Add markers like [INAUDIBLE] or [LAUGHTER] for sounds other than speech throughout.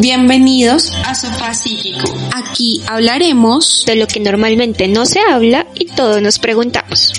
Bienvenidos a Sofá Psíquico. Aquí hablaremos de lo que normalmente no se habla y todos nos preguntamos.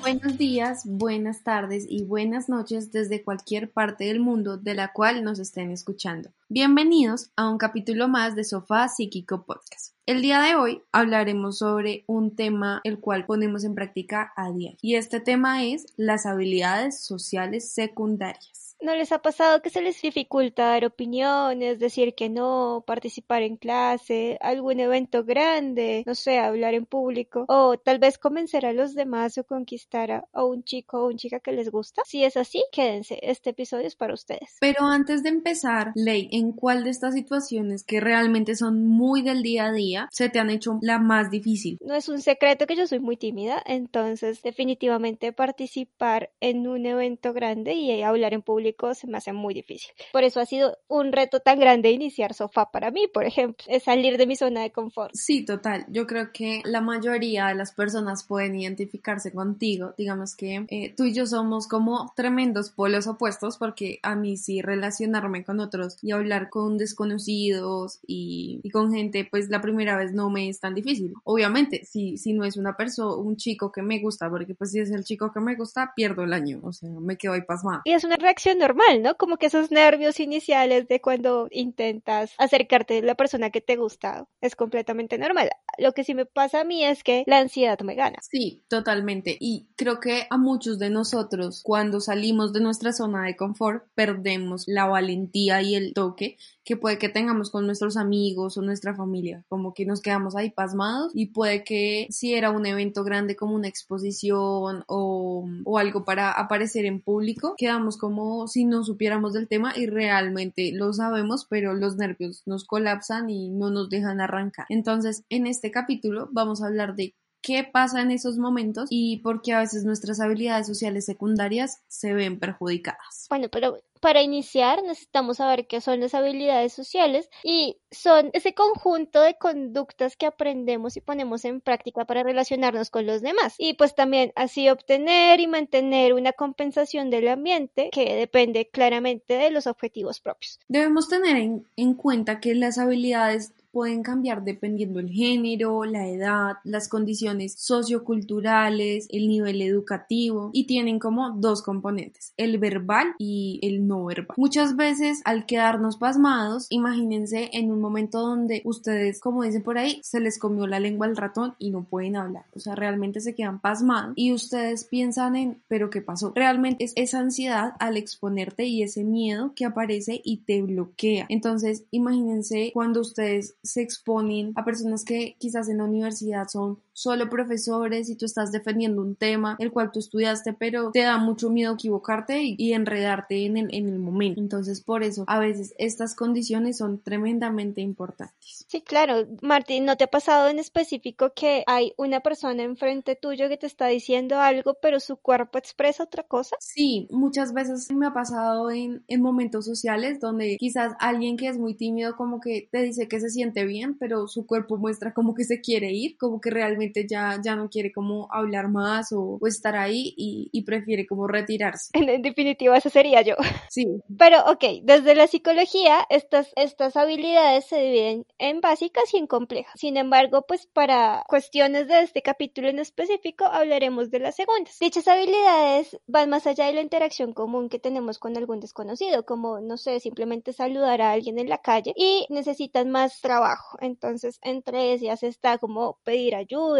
Buenos días, buenas tardes y buenas noches desde cualquier parte del mundo de la cual nos estén escuchando. Bienvenidos a un capítulo más de Sofá Psíquico Podcast. El día de hoy hablaremos sobre un tema el cual ponemos en práctica a diario y este tema es las habilidades sociales secundarias. ¿No les ha pasado que se les dificulta dar opiniones, decir que no, participar en clase, algún evento grande, no sé, hablar en público, o tal vez convencer a los demás o conquistar a, un chico o una chica que les gusta? Si es así, quédense, este episodio es para ustedes. Pero antes de empezar, Ley, ¿en cuál de estas situaciones que realmente son muy del día a día se te han hecho la más difícil? No es un secreto que yo soy muy tímida, entonces definitivamente participar en un evento grande y hablar en público se me hace muy difícil. Por eso ha sido un reto tan grande iniciar sofá para mí, por ejemplo, es salir de mi zona de confort. Sí, total. Yo creo que la mayoría de las personas pueden identificarse contigo. Digamos que eh, tú y yo somos como tremendos polos opuestos porque a mí sí relacionarme con otros y hablar con desconocidos y, con gente, pues la primera vez no me es tan difícil. Obviamente, si, si no es una persona, un chico que me gusta, porque pues si es el chico que me gusta, pierdo el año, o sea, me quedo ahí pasmada. Y es una reacción normal, ¿no? Como que esos nervios iniciales de cuando intentas acercarte a la persona que te gusta es completamente normal. Lo que sí me pasa a mí es que la ansiedad me gana. Sí, totalmente. Y creo que a muchos de nosotros, cuando salimos de nuestra zona de confort, perdemos la valentía y el toque que puede que tengamos con nuestros amigos o nuestra familia, como que nos quedamos ahí pasmados y puede que si era un evento grande como una exposición o, o algo para aparecer en público, quedamos como si no supiéramos del tema y realmente lo sabemos, pero los nervios nos colapsan y no nos dejan arrancar. Entonces, en este capítulo vamos a hablar de qué pasa en esos momentos y por qué a veces nuestras habilidades sociales secundarias se ven perjudicadas. Bueno, pero para iniciar necesitamos saber qué son las habilidades sociales y son ese conjunto de conductas que aprendemos y ponemos en práctica para relacionarnos con los demás y pues también así obtener y mantener una compensación del ambiente que depende claramente de los objetivos propios. Debemos tener en, en cuenta que las habilidades pueden cambiar dependiendo el género, la edad, las condiciones socioculturales, el nivel educativo y tienen como dos componentes, el verbal y el no verbal. Muchas veces al quedarnos pasmados, imagínense en un momento donde ustedes, como dicen por ahí, se les comió la lengua al ratón y no pueden hablar, o sea, realmente se quedan pasmados y ustedes piensan en, pero ¿qué pasó? Realmente es esa ansiedad al exponerte y ese miedo que aparece y te bloquea. Entonces, imagínense cuando ustedes se exponen a personas que quizás en la universidad son solo profesores y tú estás defendiendo un tema el cual tú estudiaste, pero te da mucho miedo equivocarte y, enredarte en el, en el momento. Entonces, por eso, a veces estas condiciones son tremendamente importantes. Sí, claro. Martín, ¿no te ha pasado en específico que hay una persona enfrente tuyo que te está diciendo algo, pero su cuerpo expresa otra cosa? Sí, muchas veces me ha pasado en, en momentos sociales donde quizás alguien que es muy tímido como que te dice que se siente bien, pero su cuerpo muestra como que se quiere ir, como que realmente ya, ya no quiere como hablar más o, estar ahí y, prefiere como retirarse. [LAUGHS] En, definitiva, esa sería yo. Sí. Pero ok, desde la psicología estas, estas habilidades se dividen en básicas y en complejas. Sin embargo, pues para cuestiones de este capítulo en específico hablaremos de las segundas. Dichas habilidades van más allá de la interacción común que tenemos con algún desconocido, como, no sé, simplemente saludar a alguien en la calle y necesitan más trabajo. Entonces, entre ellas está como pedir ayuda,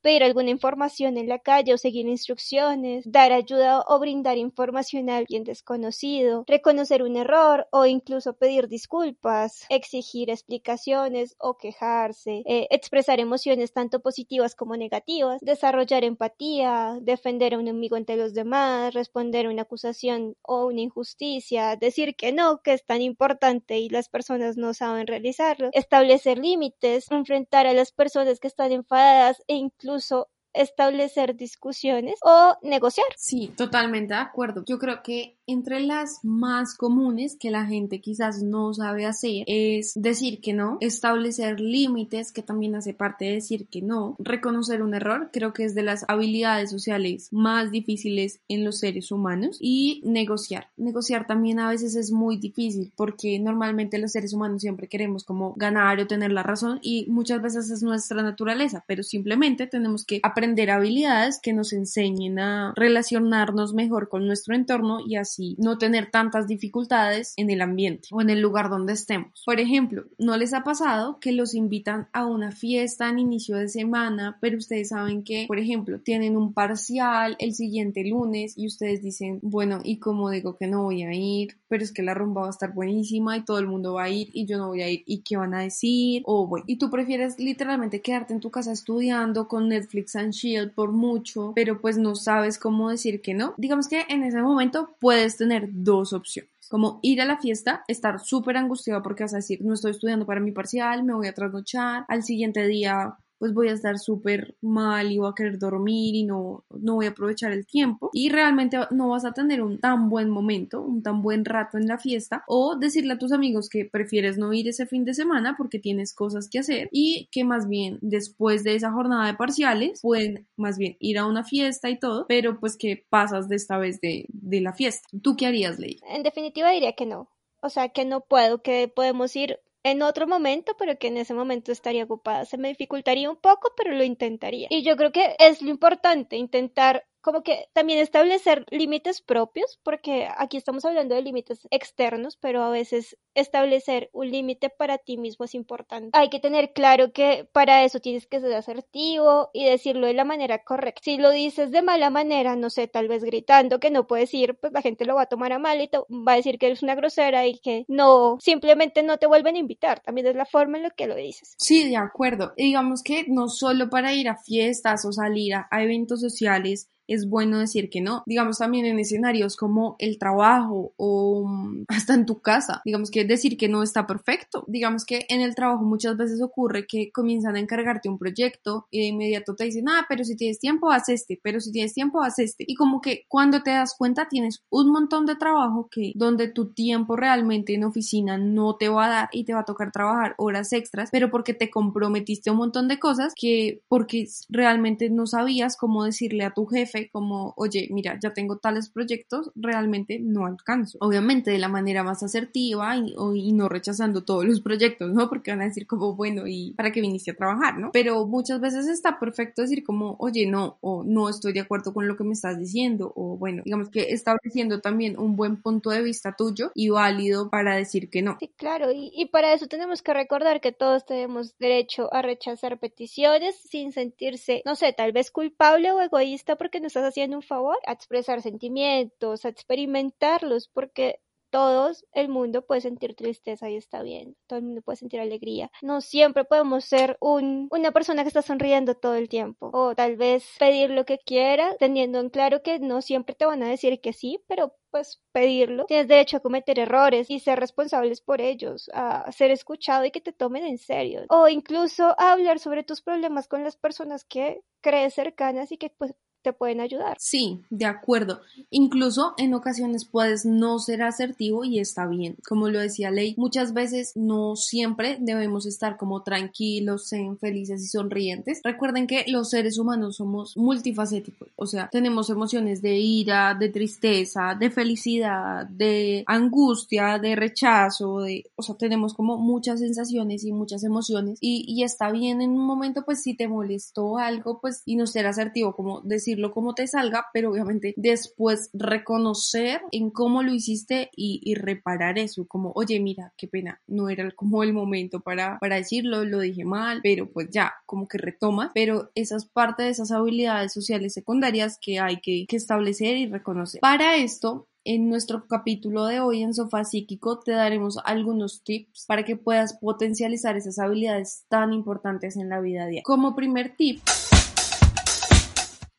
pedir alguna información en la calle o seguir instrucciones, dar ayuda o brindar información a alguien desconocido, reconocer un error o incluso pedir disculpas, exigir explicaciones o quejarse, eh, expresar emociones tanto positivas como negativas, desarrollar empatía, defender a un amigo ante los demás, responder a una acusación o una injusticia, decir que no, que es tan importante y las personas no saben realizarlo, establecer límites, enfrentar a las personas que están enfadadas e incluso establecer discusiones o negociar. Sí, totalmente de acuerdo. Yo creo que entre las más comunes que la gente quizás no sabe hacer es decir que no, establecer límites, que también hace parte de decir que no, reconocer un error, creo que es de las habilidades sociales más difíciles en los seres humanos y negociar. Negociar también a veces es muy difícil porque normalmente los seres humanos siempre queremos como ganar o tener la razón y muchas veces es nuestra naturaleza, pero simplemente tenemos que aprender habilidades que nos enseñen a relacionarnos mejor con nuestro entorno y así no tener tantas dificultades en el ambiente o en el lugar donde estemos. Por ejemplo, ¿no les ha pasado que los invitan a una fiesta en inicio de semana, pero ustedes saben que, por ejemplo, tienen un parcial el siguiente lunes y ustedes dicen, bueno, ¿y cómo digo que no voy a ir? Pero es que la rumba va a estar buenísima y todo el mundo va a ir y yo no voy a ir. ¿Y qué van a decir? O bueno, y tú prefieres literalmente quedarte en tu casa estudiando con Netflix Shield por mucho, pero pues no sabes cómo decir que no. Digamos que en ese momento puedes tener dos opciones como ir a la fiesta, estar súper angustiado porque vas a decir, no estoy estudiando para mi parcial, me voy a trasnochar, al siguiente día pues voy a estar súper mal y voy a querer dormir y no, no voy a aprovechar el tiempo y realmente no vas a tener un tan buen momento, un tan buen rato en la fiesta o decirle a tus amigos que prefieres no ir ese fin de semana porque tienes cosas que hacer y que más bien después de esa jornada de parciales pueden más bien ir a una fiesta y todo, pero pues que pasas de esta vez de, de la fiesta. ¿Tú qué harías, Ley? En definitiva diría que no. O sea, que no puedo, que podemos ir en otro momento, pero que en ese momento estaría ocupada. Se me dificultaría un poco, pero lo intentaría. Y yo creo que es lo importante, intentar como que también establecer límites propios, porque aquí estamos hablando de límites externos, pero a veces establecer un límite para ti mismo es importante. Hay que tener claro que para eso tienes que ser asertivo y decirlo de la manera correcta. Si lo dices de mala manera, no sé, tal vez gritando que no puedes ir, pues la gente lo va a tomar a mal y te va a decir que eres una grosera y que no, simplemente no te vuelven a invitar. También es la forma en la que lo dices. Sí, de acuerdo. digamos que no solo para ir a fiestas o salir a eventos sociales, es bueno decir que no. Digamos también en escenarios como el trabajo o mm, [LAUGHS] hasta en tu casa. Digamos que decir que no está perfecto. Digamos que en el trabajo muchas veces ocurre que comienzan a encargarte un proyecto y de inmediato te dicen, ah, pero si tienes tiempo, haz este, pero si tienes tiempo, haz este. Y como que cuando te das cuenta tienes un montón de trabajo que donde tu tiempo realmente en oficina no te va a dar y te va a tocar trabajar horas extras, pero porque te comprometiste un montón de cosas que porque realmente no sabías cómo decirle a tu jefe como, oye, mira, ya tengo tales proyectos, realmente no alcanzo. Obviamente de la manera más asertiva y, y no rechazando todos los proyectos, ¿no? Porque van a decir como, bueno, ¿y para qué viniste a trabajar, no? Pero muchas veces está perfecto decir como, oye, no, o no estoy de acuerdo con lo que me estás diciendo, o bueno, digamos que estableciendo también un buen punto de vista tuyo y válido para decir que no. Sí, claro, y, y para eso tenemos que recordar que todos tenemos derecho a rechazar peticiones sin sentirse, no sé, tal vez culpable o egoísta porque no estás haciendo un favor a expresar sentimientos, a experimentarlos, porque todos, el mundo puede sentir tristeza y está bien, todo el mundo puede sentir alegría. No siempre podemos ser un, una persona que está sonriendo todo el tiempo o tal vez pedir lo que quiera, teniendo en claro que no siempre te van a decir que sí, pero pues pedirlo. Tienes derecho a cometer errores y ser responsables por ellos, a ser escuchado y que te tomen en serio. O incluso a hablar sobre tus problemas con las personas que crees cercanas y que pues te pueden ayudar. Sí, de acuerdo. Incluso en ocasiones puedes no ser asertivo y está bien. Como lo decía Ley, muchas veces no siempre debemos estar como tranquilos, sean felices y sonrientes. Recuerden que los seres humanos somos multifacéticos, o sea, tenemos emociones de ira, de tristeza, de felicidad, de angustia, de rechazo, de, o sea, tenemos como muchas sensaciones y muchas emociones y, y está bien en un momento pues si te molestó algo pues y no ser asertivo como decir decirlo como te salga, pero obviamente después reconocer en cómo lo hiciste y, reparar eso, como, oye, mira, qué pena, no era como el momento para, para decirlo, lo dije mal, pero pues ya, como que retoma, pero esas parte de esas habilidades sociales secundarias que hay que, que establecer y reconocer. Para esto, en nuestro capítulo de hoy en Sofá Psíquico te daremos algunos tips para que puedas potencializar esas habilidades tan importantes en la vida diaria. Como primer tip,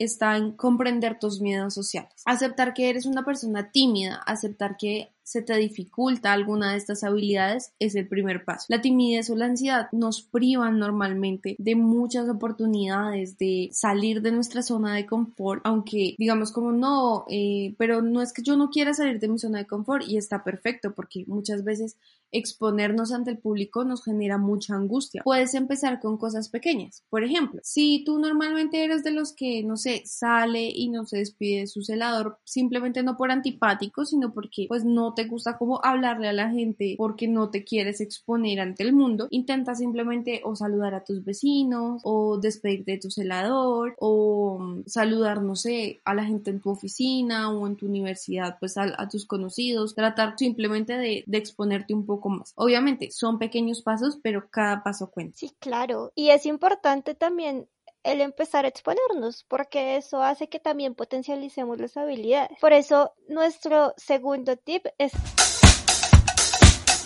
está en comprender tus miedos sociales. Aceptar que eres una persona tímida, aceptar que se te dificulta alguna de estas habilidades es el primer paso. La timidez o la ansiedad nos privan normalmente de muchas oportunidades de salir de nuestra zona de confort, aunque digamos como no, eh, pero no es que yo no quiera salir de mi zona de confort y está perfecto porque muchas veces exponernos ante el público nos genera mucha angustia. Puedes empezar con cosas pequeñas. Por ejemplo, si tú normalmente eres de los que, no sé, sale y no se despide de su celador, simplemente no por antipático, sino porque pues no te gusta como hablarle a la gente porque no te quieres exponer ante el mundo, intenta simplemente o saludar a tus vecinos o despedirte de tu celador o mm, saludar, no sé, a la gente en tu oficina o en tu universidad, pues a, tus conocidos, tratar simplemente de, de exponerte un poco más. Obviamente son pequeños pasos, pero cada paso cuenta. Sí, claro. Y es importante también el empezar a exponernos, porque eso hace que también potencialicemos las habilidades. Por eso, nuestro segundo tip es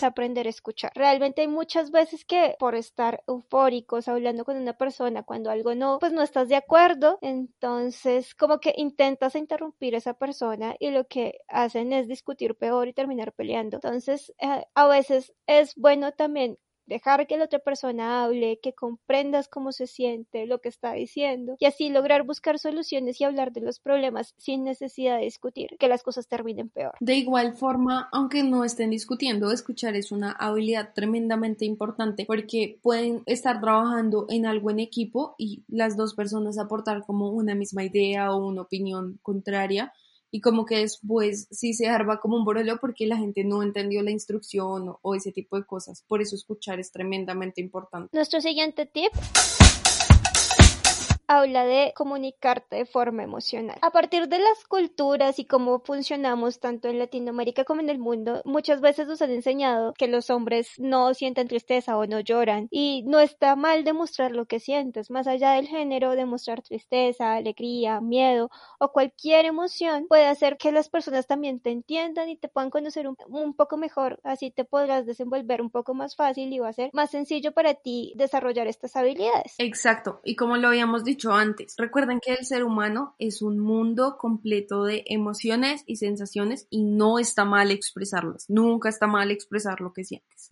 aprender a escuchar. Realmente hay muchas veces que por estar eufóricos hablando con una persona cuando algo no, pues no estás de acuerdo, entonces como que intentas interrumpir a esa persona y lo que hacen es discutir peor y terminar peleando. Entonces, eh, a veces es bueno también dejar que la otra persona hable, que comprendas cómo se siente, lo que está diciendo, y así lograr buscar soluciones y hablar de los problemas sin necesidad de discutir, que las cosas terminen peor. De igual forma, aunque no estén discutiendo, escuchar es una habilidad tremendamente importante porque pueden estar trabajando en algo en equipo y las dos personas aportar como una misma idea o una opinión contraria y como que después sí se arba como un borolo porque la gente no entendió la instrucción o ese tipo de cosas. Por eso escuchar es tremendamente importante. Nuestro siguiente tip habla de comunicarte de forma emocional. A partir de las culturas y cómo funcionamos tanto en Latinoamérica como en el mundo, muchas veces nos han enseñado que los hombres no sienten tristeza o no lloran y no está mal demostrar lo que sientes, más allá del género, demostrar tristeza, alegría, miedo o cualquier emoción puede hacer que las personas también te entiendan y te puedan conocer un, un poco mejor, así te podrás desenvolver un poco más fácil y va a ser más sencillo para ti desarrollar estas habilidades. Exacto, y como lo habíamos dicho antes. Recuerden que el ser humano es un mundo completo de emociones y sensaciones y no está mal expresarlas. Nunca está mal expresar lo que sientes.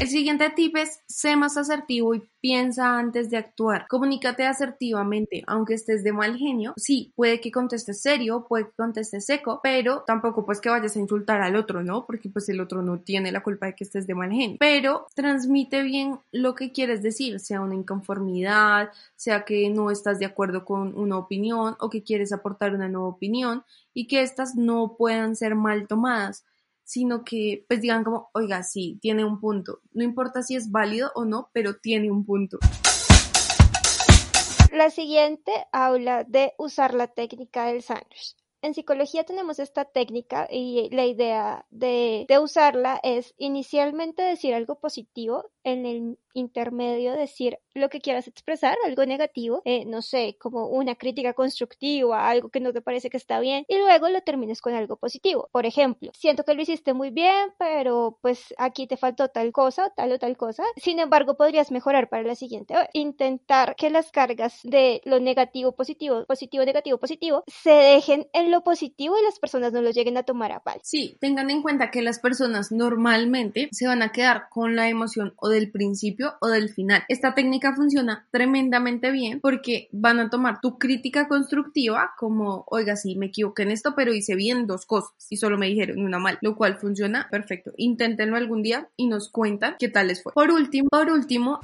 El siguiente tip es, sé más asertivo y piensa antes de actuar. Comunícate asertivamente, aunque estés de mal genio. Sí, puede que contestes serio, puede que contestes seco, pero tampoco pues que vayas a insultar al otro, ¿no? Porque pues el otro no tiene la culpa de que estés de mal genio. Pero transmite bien lo que quieres decir, sea una inconformidad, sea que no estás de acuerdo con una opinión o que quieres aportar una nueva opinión y que estas no puedan ser mal tomadas sino que pues digan como, oiga, sí, tiene un punto. No importa si es válido o no, pero tiene un punto. La siguiente habla de usar la técnica del sándwich. En psicología tenemos esta técnica y la idea de, de usarla es inicialmente decir algo positivo en el intermedio decir lo que quieras expresar, algo negativo, eh, no sé, como una crítica constructiva, algo que no te parece que está bien, y luego lo termines con algo positivo. Por ejemplo, siento que lo hiciste muy bien, pero pues aquí te faltó tal cosa, tal o tal cosa. Sin embargo, podrías mejorar para la siguiente vez. Intentar que las cargas de lo negativo, positivo, positivo, negativo, positivo, se dejen en lo positivo y las personas no lo lleguen a tomar a pal. Sí, tengan en cuenta que las personas normalmente se van a quedar con la emoción o del principio o del final. Esta técnica funciona tremendamente bien porque van a tomar tu crítica constructiva como, oiga, sí, me equivoqué en esto, pero hice bien dos cosas y solo me dijeron una mal, lo cual funciona perfecto. Inténtenlo algún día y nos cuentan qué tal les fue. Por último, por último,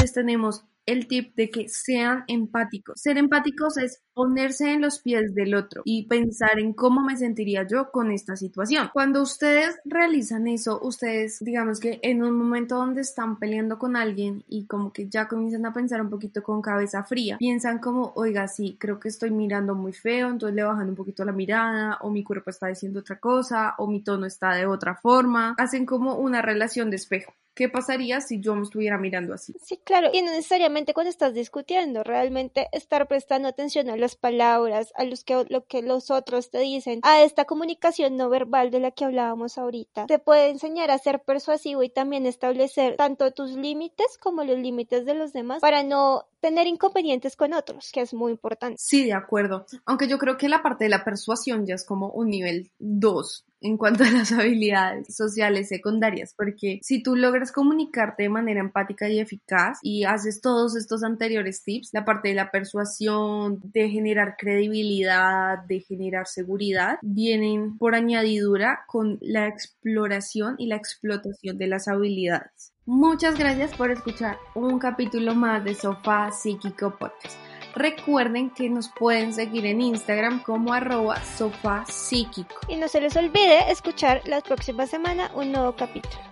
les tenemos el tip de que sean empáticos. Ser empáticos es ponerse en los pies del otro y pensar en cómo me sentiría yo con esta situación. Cuando ustedes realizan eso, ustedes digamos que en un momento donde están peleando con alguien y como que ya comienzan a pensar un poquito con cabeza fría, piensan como, oiga, sí, creo que estoy mirando muy feo, entonces le bajan un poquito la mirada o mi cuerpo está diciendo otra cosa o mi tono está de otra forma, hacen como una relación de espejo. ¿Qué pasaría si yo me estuviera mirando así? Sí, claro, y no necesariamente cuando estás discutiendo, realmente estar prestando atención a las palabras, a los que, lo que los otros te dicen, a esta comunicación no verbal de la que hablábamos ahorita, te puede enseñar a ser persuasivo y también establecer tanto tus límites como los límites de los demás para no tener inconvenientes con otros, que es muy importante. Sí, de acuerdo. Aunque yo creo que la parte de la persuasión ya es como un nivel 2 en cuanto a las [LAUGHS] habilidades sociales secundarias, porque si tú logras comunicarte de manera empática y eficaz y haces todos estos anteriores tips, la parte de la persuasión, de generar credibilidad, de generar seguridad, vienen por añadidura con la exploración y la explotación de las habilidades. Muchas gracias por escuchar un capítulo más de Sofá Psíquico Podcast. Recuerden que nos pueden seguir en Instagram como arroba sofá psíquico. Y no se les olvide escuchar la próxima semana un nuevo capítulo.